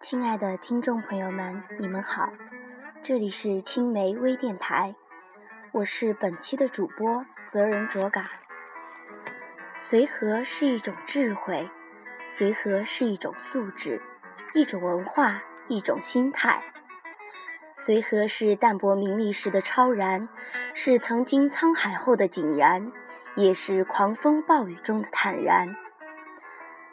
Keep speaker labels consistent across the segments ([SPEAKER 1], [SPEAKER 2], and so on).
[SPEAKER 1] 亲爱的听众朋友们，你们好，这里是青梅微电台，我是本期的主播泽人卓嘎。随和是一种智慧，随和是一种素质，一种文化，一种心态。随和是淡泊名利时的超然，是曾经沧海后的井然，也是狂风暴雨中的坦然。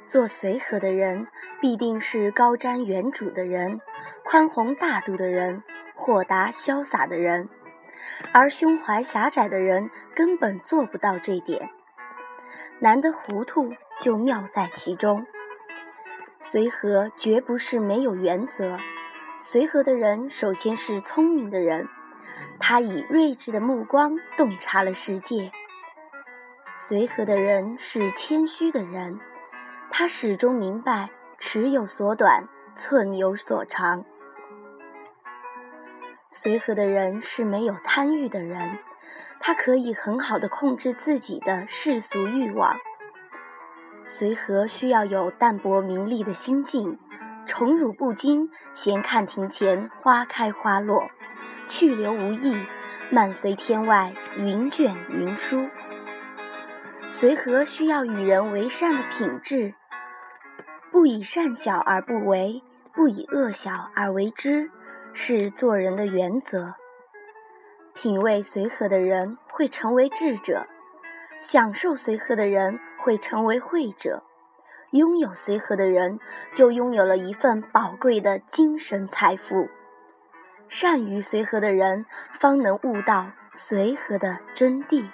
[SPEAKER 1] 做随和的人，必定是高瞻远瞩的人，宽宏大度的人，豁达潇洒的人，而胸怀狭窄的人根本做不到这点。难得糊涂，就妙在其中。随和绝不是没有原则。随和的人，首先是聪明的人，他以睿智的目光洞察了世界。随和的人是谦虚的人，他始终明白尺有所短，寸有所长。随和的人是没有贪欲的人，他可以很好的控制自己的世俗欲望。随和需要有淡泊名利的心境。宠辱不惊，闲看庭前花开花落；去留无意，漫随天外云卷云舒。随和需要与人为善的品质，不以善小而不为，不以恶小而为之，是做人的原则。品味随和的人会成为智者，享受随和的人会成为慧者。拥有随和的人，就拥有了一份宝贵的精神财富。善于随和的人，方能悟到随和的真谛。